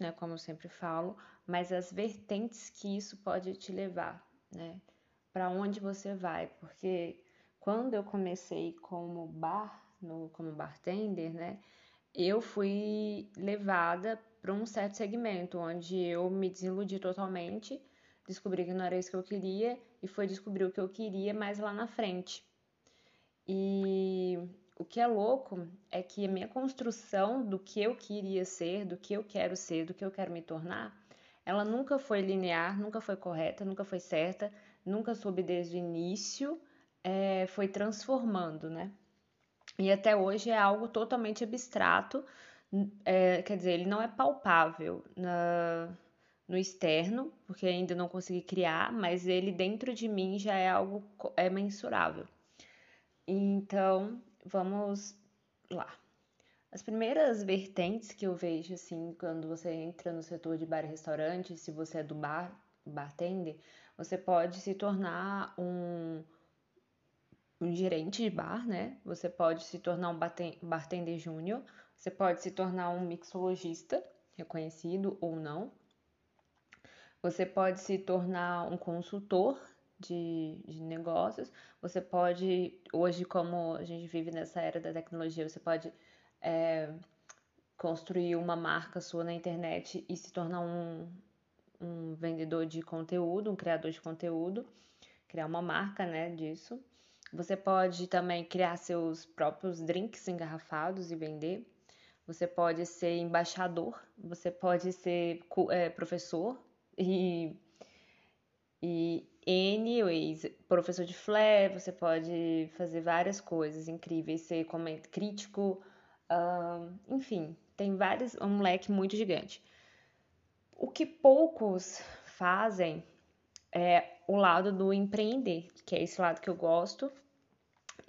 né, como eu sempre falo, mas as vertentes que isso pode te levar, né? Para onde você vai? Porque quando eu comecei como bar, no, como bartender, né, eu fui levada para um certo segmento onde eu me desiludi totalmente, descobri que não era isso que eu queria e foi descobrir o que eu queria mais lá na frente. E o que é louco é que a minha construção do que eu queria ser, do que eu quero ser, do que eu quero me tornar, ela nunca foi linear, nunca foi correta, nunca foi certa, nunca soube desde o início, é, foi transformando, né? E até hoje é algo totalmente abstrato, é, quer dizer, ele não é palpável na, no externo, porque ainda não consegui criar, mas ele dentro de mim já é algo é mensurável. Então, vamos lá. As primeiras vertentes que eu vejo, assim, quando você entra no setor de bar e restaurante, se você é do bar, bartender, você pode se tornar um, um gerente de bar, né? Você pode se tornar um bartender júnior, você pode se tornar um mixologista, reconhecido ou não. Você pode se tornar um consultor de, de negócios. Você pode, hoje, como a gente vive nessa era da tecnologia, você pode é, construir uma marca sua na internet e se tornar um, um vendedor de conteúdo, um criador de conteúdo, criar uma marca né, disso. Você pode também criar seus próprios drinks engarrafados e vender. Você pode ser embaixador, você pode ser é, professor e, e professor de flare, você pode fazer várias coisas incríveis, ser crítico, uh, enfim, tem vários, um leque muito gigante. O que poucos fazem é o lado do empreender, que é esse lado que eu gosto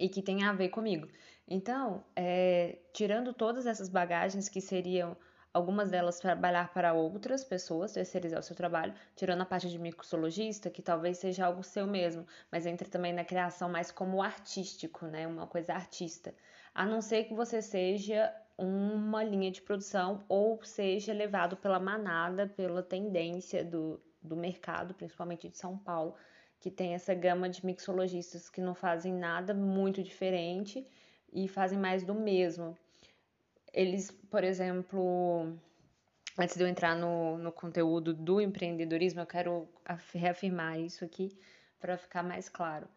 e que tem a ver comigo. Então, é, tirando todas essas bagagens que seriam algumas delas trabalhar para outras pessoas, terceirizar o seu trabalho, tirando a parte de mixologista, que talvez seja algo seu mesmo, mas entra também na criação mais como artístico, né? Uma coisa artista. A não ser que você seja uma linha de produção ou seja levado pela manada, pela tendência do, do mercado, principalmente de São Paulo, que tem essa gama de mixologistas que não fazem nada muito diferente e fazem mais do mesmo eles, por exemplo, antes de eu entrar no, no conteúdo do empreendedorismo, eu quero reafirmar isso aqui para ficar mais claro.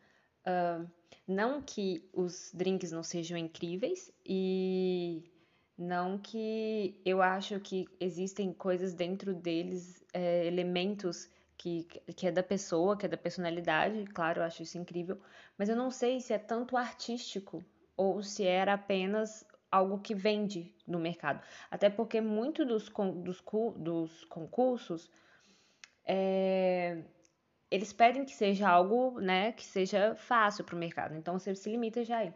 Uh, não que os drinks não sejam incríveis e não que eu acho que existem coisas dentro deles, é, elementos que, que é da pessoa, que é da personalidade, claro, eu acho isso incrível, mas eu não sei se é tanto artístico ou se era apenas algo que vende no mercado. Até porque muito dos, dos, dos concursos é, eles pedem que seja algo né, que seja fácil para o mercado. Então você se limita já aí.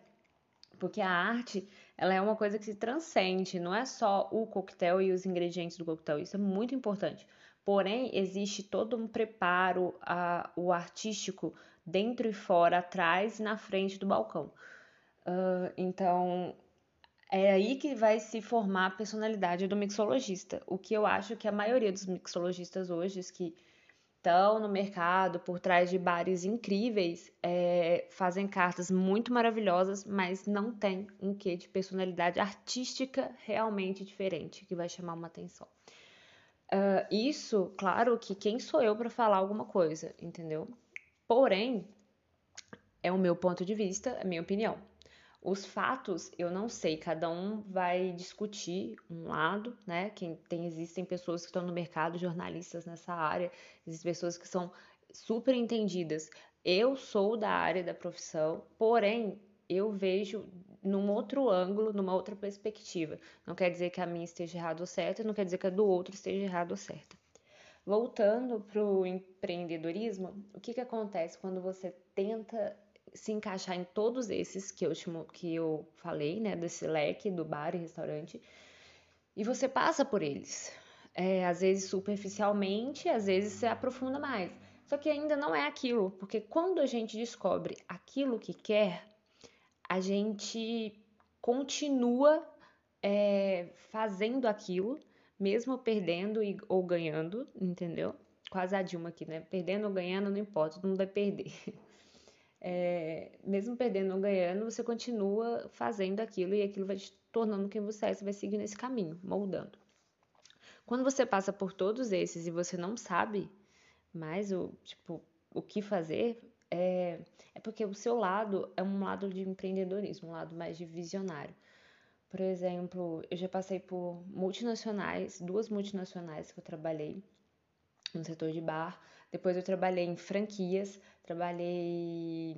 Porque a arte ela é uma coisa que se transcende, não é só o coquetel e os ingredientes do coquetel, isso é muito importante. Porém, existe todo um preparo, a, o artístico dentro e fora, atrás e na frente do balcão. Uh, então, é aí que vai se formar a personalidade do mixologista. O que eu acho que a maioria dos mixologistas hoje que estão no mercado por trás de bares incríveis é, fazem cartas muito maravilhosas, mas não tem um quê de personalidade artística realmente diferente que vai chamar uma atenção. Uh, isso, claro que quem sou eu para falar alguma coisa, entendeu? Porém, é o meu ponto de vista, a minha opinião. Os fatos, eu não sei, cada um vai discutir um lado, né? Quem tem, existem pessoas que estão no mercado, jornalistas nessa área, existem pessoas que são super entendidas. Eu sou da área da profissão, porém eu vejo num outro ângulo, numa outra perspectiva. Não quer dizer que a minha esteja errada ou certa, não quer dizer que a do outro esteja errada ou certa. Voltando para o empreendedorismo, o que, que acontece quando você tenta se encaixar em todos esses que eu, que eu falei, né, desse leque do bar e restaurante, e você passa por eles. É, às vezes superficialmente, às vezes você aprofunda mais. Só que ainda não é aquilo, porque quando a gente descobre aquilo que quer, a gente continua é, fazendo aquilo, mesmo perdendo e, ou ganhando, entendeu? Quase a Dilma aqui, né? Perdendo ou ganhando, não importa, todo mundo vai perder. É, mesmo perdendo ou ganhando, você continua fazendo aquilo e aquilo vai te tornando quem você é, você vai seguir nesse caminho, moldando. Quando você passa por todos esses e você não sabe mais o, tipo, o que fazer, é, é porque o seu lado é um lado de empreendedorismo, um lado mais de visionário. Por exemplo, eu já passei por multinacionais, duas multinacionais que eu trabalhei no setor de bar. Depois eu trabalhei em franquias, trabalhei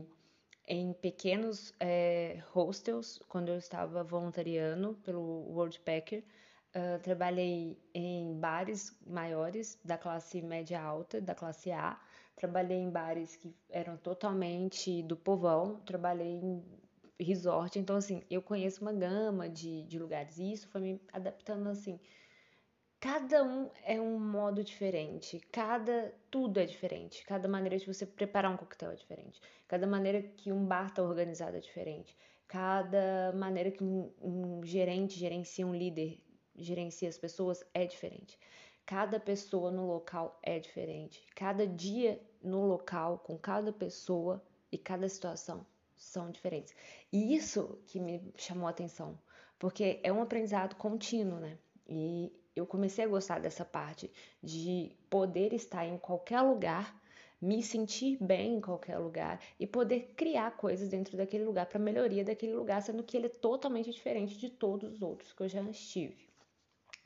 em pequenos é, hostels quando eu estava voluntariando pelo Worldpacker. Uh, trabalhei em bares maiores da classe média alta, da classe A. Trabalhei em bares que eram totalmente do povão. Trabalhei em resort. Então, assim, eu conheço uma gama de, de lugares. E isso foi me adaptando assim. Cada um é um modo diferente, cada tudo é diferente, cada maneira de você preparar um coquetel é diferente, cada maneira que um bar está organizado é diferente, cada maneira que um, um gerente gerencia um líder, gerencia as pessoas é diferente. Cada pessoa no local é diferente. Cada dia no local, com cada pessoa e cada situação são diferentes. E isso que me chamou a atenção, porque é um aprendizado contínuo, né? E eu comecei a gostar dessa parte de poder estar em qualquer lugar, me sentir bem em qualquer lugar e poder criar coisas dentro daquele lugar para melhoria daquele lugar, sendo que ele é totalmente diferente de todos os outros que eu já estive.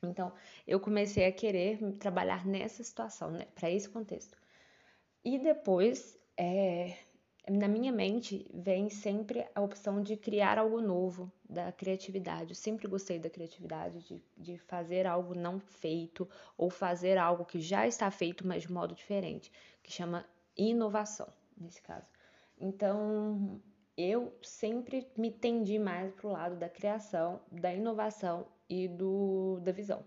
Então, eu comecei a querer trabalhar nessa situação, né, para esse contexto. E depois, é, na minha mente vem sempre a opção de criar algo novo, da criatividade. Eu sempre gostei da criatividade, de, de fazer algo não feito ou fazer algo que já está feito, mas de modo diferente, que chama inovação, nesse caso. Então, eu sempre me tendi mais para o lado da criação, da inovação e do, da visão.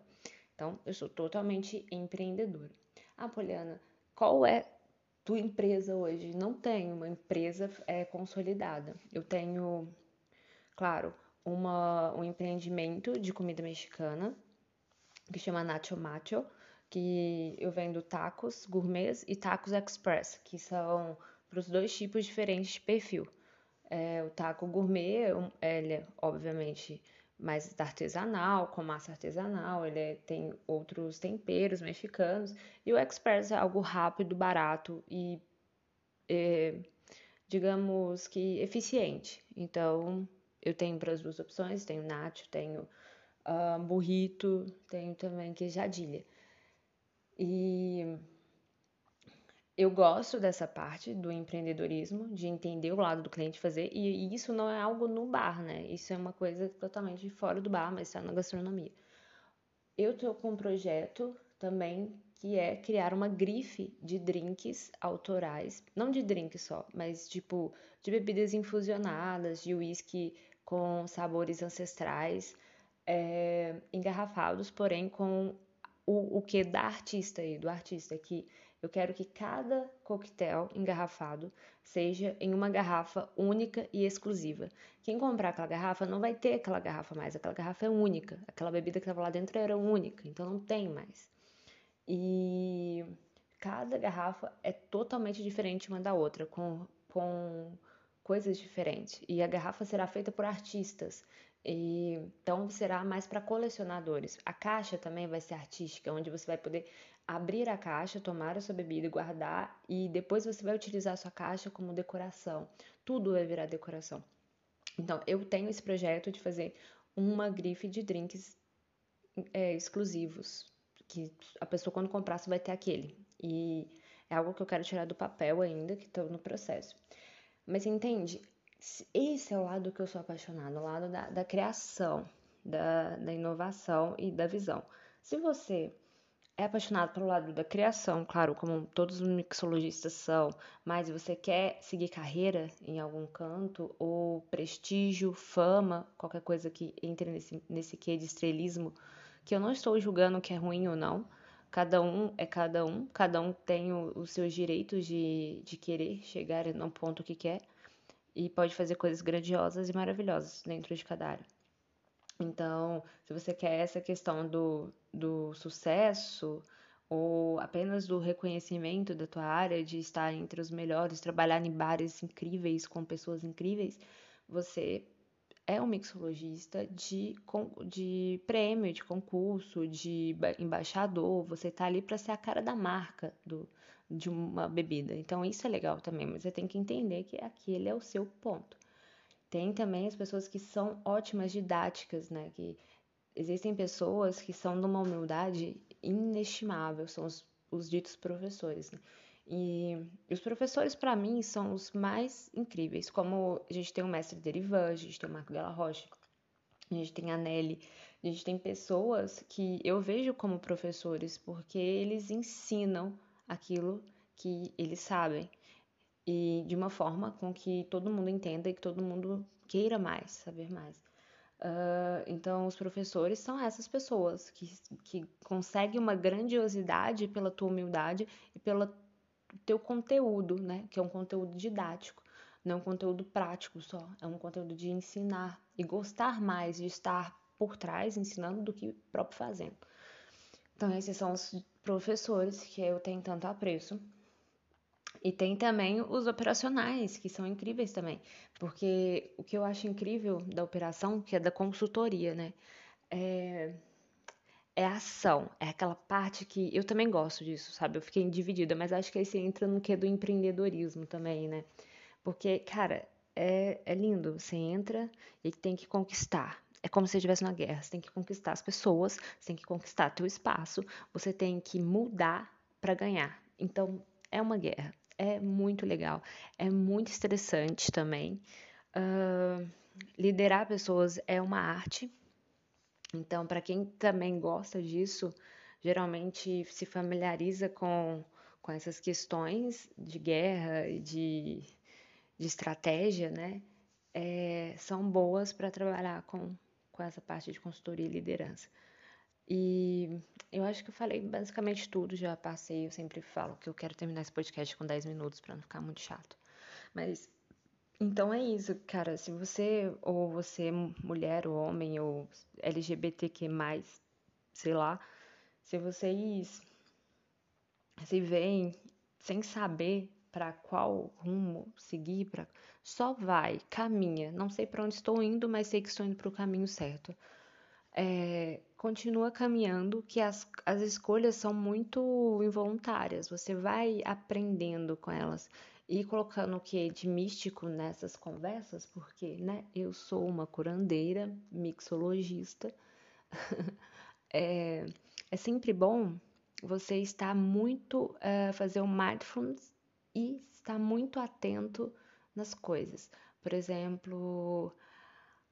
Então, eu sou totalmente empreendedora. Ah, Poliana, qual é tua empresa hoje? Não tenho uma empresa é, consolidada. Eu tenho, claro, uma, um empreendimento de comida mexicana que chama Nacho Macho, que eu vendo tacos gourmets e tacos express, que são para os dois tipos diferentes de perfil. É, o taco gourmet, ele é obviamente mais artesanal, com massa artesanal, ele é, tem outros temperos mexicanos, e o express é algo rápido, barato e, é, digamos que eficiente. Então, eu tenho para as duas opções, tenho nacho, tenho uh, burrito, tenho também queijadilha. E eu gosto dessa parte do empreendedorismo, de entender o lado do cliente fazer, e isso não é algo no bar, né? Isso é uma coisa totalmente fora do bar, mas está na gastronomia. Eu estou com um projeto também que é criar uma grife de drinks autorais, não de drink só, mas tipo de bebidas infusionadas, de whisky com sabores ancestrais, é, engarrafados, porém com o, o que da artista aí, do artista que eu quero que cada coquetel engarrafado seja em uma garrafa única e exclusiva. Quem comprar aquela garrafa não vai ter aquela garrafa mais, aquela garrafa é única. Aquela bebida que estava lá dentro era única, então não tem mais. E cada garrafa é totalmente diferente uma da outra, com, com coisas diferentes. E a garrafa será feita por artistas. E, então será mais para colecionadores. A caixa também vai ser artística, onde você vai poder abrir a caixa, tomar a sua bebida e guardar, e depois você vai utilizar a sua caixa como decoração. Tudo vai virar decoração. Então, eu tenho esse projeto de fazer uma grife de drinks é, exclusivos, que a pessoa quando comprar vai ter aquele. E é algo que eu quero tirar do papel ainda, que estou no processo. Mas entende? Esse é o lado que eu sou apaixonada, o lado da, da criação, da, da inovação e da visão. Se você é apaixonado pelo lado da criação, claro, como todos os mixologistas são, mas você quer seguir carreira em algum canto, ou prestígio, fama, qualquer coisa que entre nesse, nesse quê de estrelismo, que eu não estou julgando que é ruim ou não, cada um é cada um, cada um tem o, os seus direitos de, de querer chegar no ponto que quer, e pode fazer coisas grandiosas e maravilhosas dentro de cada área. Então, se você quer essa questão do, do sucesso ou apenas do reconhecimento da tua área, de estar entre os melhores, trabalhar em bares incríveis com pessoas incríveis, você é um mixologista de, de prêmio, de concurso, de embaixador, você está ali para ser a cara da marca do, de uma bebida. Então isso é legal também, mas você tem que entender que aquele é o seu ponto. Tem também as pessoas que são ótimas didáticas, né? Que existem pessoas que são de uma humildade inestimável, são os, os ditos professores. Né? E os professores, para mim, são os mais incríveis. Como a gente tem o mestre Derivan, a gente tem o Marco Della Rocha, a gente tem a Nelly, a gente tem pessoas que eu vejo como professores porque eles ensinam aquilo que eles sabem e de uma forma com que todo mundo entenda e que todo mundo queira mais, saber mais. Uh, então, os professores são essas pessoas que, que conseguem uma grandiosidade pela tua humildade e pela teu conteúdo, né? Que é um conteúdo didático, não é um conteúdo prático só, é um conteúdo de ensinar e gostar mais de estar por trás ensinando do que próprio fazendo. Então, esses são os professores que eu tenho tanto apreço. E tem também os operacionais, que são incríveis também, porque o que eu acho incrível da operação, que é da consultoria, né? É, é a ação, é aquela parte que eu também gosto disso, sabe? Eu fiquei dividida, mas acho que aí você entra no que é do empreendedorismo também, né? Porque, cara, é, é lindo. Você entra e tem que conquistar. É como se você estivesse na guerra. Você tem que conquistar as pessoas, você tem que conquistar teu espaço, você tem que mudar para ganhar. Então, é uma guerra. É muito legal. É muito estressante também. Uh, liderar pessoas é uma arte, então, para quem também gosta disso, geralmente se familiariza com, com essas questões de guerra e de, de estratégia, né? É, são boas para trabalhar com, com essa parte de consultoria e liderança. E eu acho que eu falei basicamente tudo, já passei, eu sempre falo que eu quero terminar esse podcast com 10 minutos para não ficar muito chato. Mas então é isso, cara. Se você, ou você, mulher, ou homem, ou LGBTQ, sei lá, se vocês se veem sem saber para qual rumo seguir, pra... só vai, caminha. Não sei para onde estou indo, mas sei que estou indo para o caminho certo. É, continua caminhando, que as, as escolhas são muito involuntárias. Você vai aprendendo com elas e colocando o que de místico nessas conversas, porque, né, eu sou uma curandeira, mixologista. é, é sempre bom você estar muito, uh, fazer o mindfulness e estar muito atento nas coisas. Por exemplo,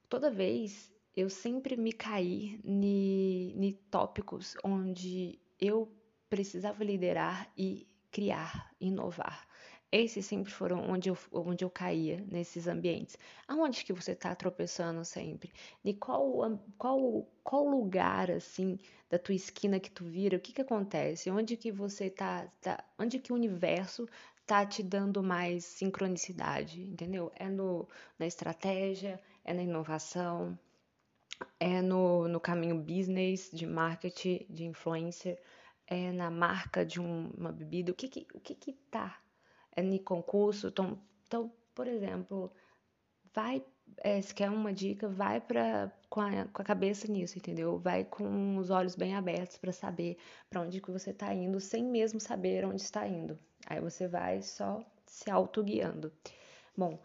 toda vez eu sempre me caí em tópicos onde eu precisava liderar e criar, inovar. Esses sempre foram onde eu, onde eu caía nesses ambientes. Aonde que você está tropeçando sempre? De qual, qual, qual lugar, assim, da tua esquina que tu vira? O que que acontece? Onde que você tá, tá onde que o universo tá te dando mais sincronicidade, entendeu? É no, na estratégia, é na inovação, é no, no caminho business, de marketing, de influencer, é na marca de um, uma bebida. O que que, o que que tá em concurso. Então, então, por exemplo, vai, é, se quer uma dica, vai pra, com, a, com a cabeça nisso, entendeu? Vai com os olhos bem abertos para saber para onde que você está indo, sem mesmo saber onde está indo. Aí você vai só se auto-guiando. Bom,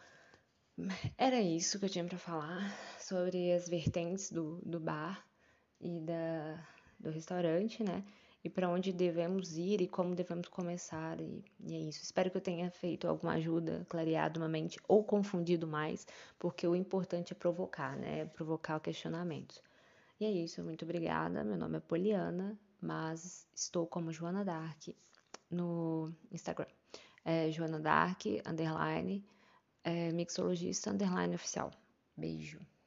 era isso que eu tinha para falar sobre as vertentes do, do bar e da, do restaurante, né? e para onde devemos ir e como devemos começar. E, e, é isso. Espero que eu tenha feito alguma ajuda, clareado uma mente ou confundido mais, porque o importante é provocar, né? Provocar questionamentos. E é isso. Muito obrigada. Meu nome é Poliana, mas estou como Joana Dark no Instagram. É Joana Dark, underline, é, mixologista, underline oficial. Beijo.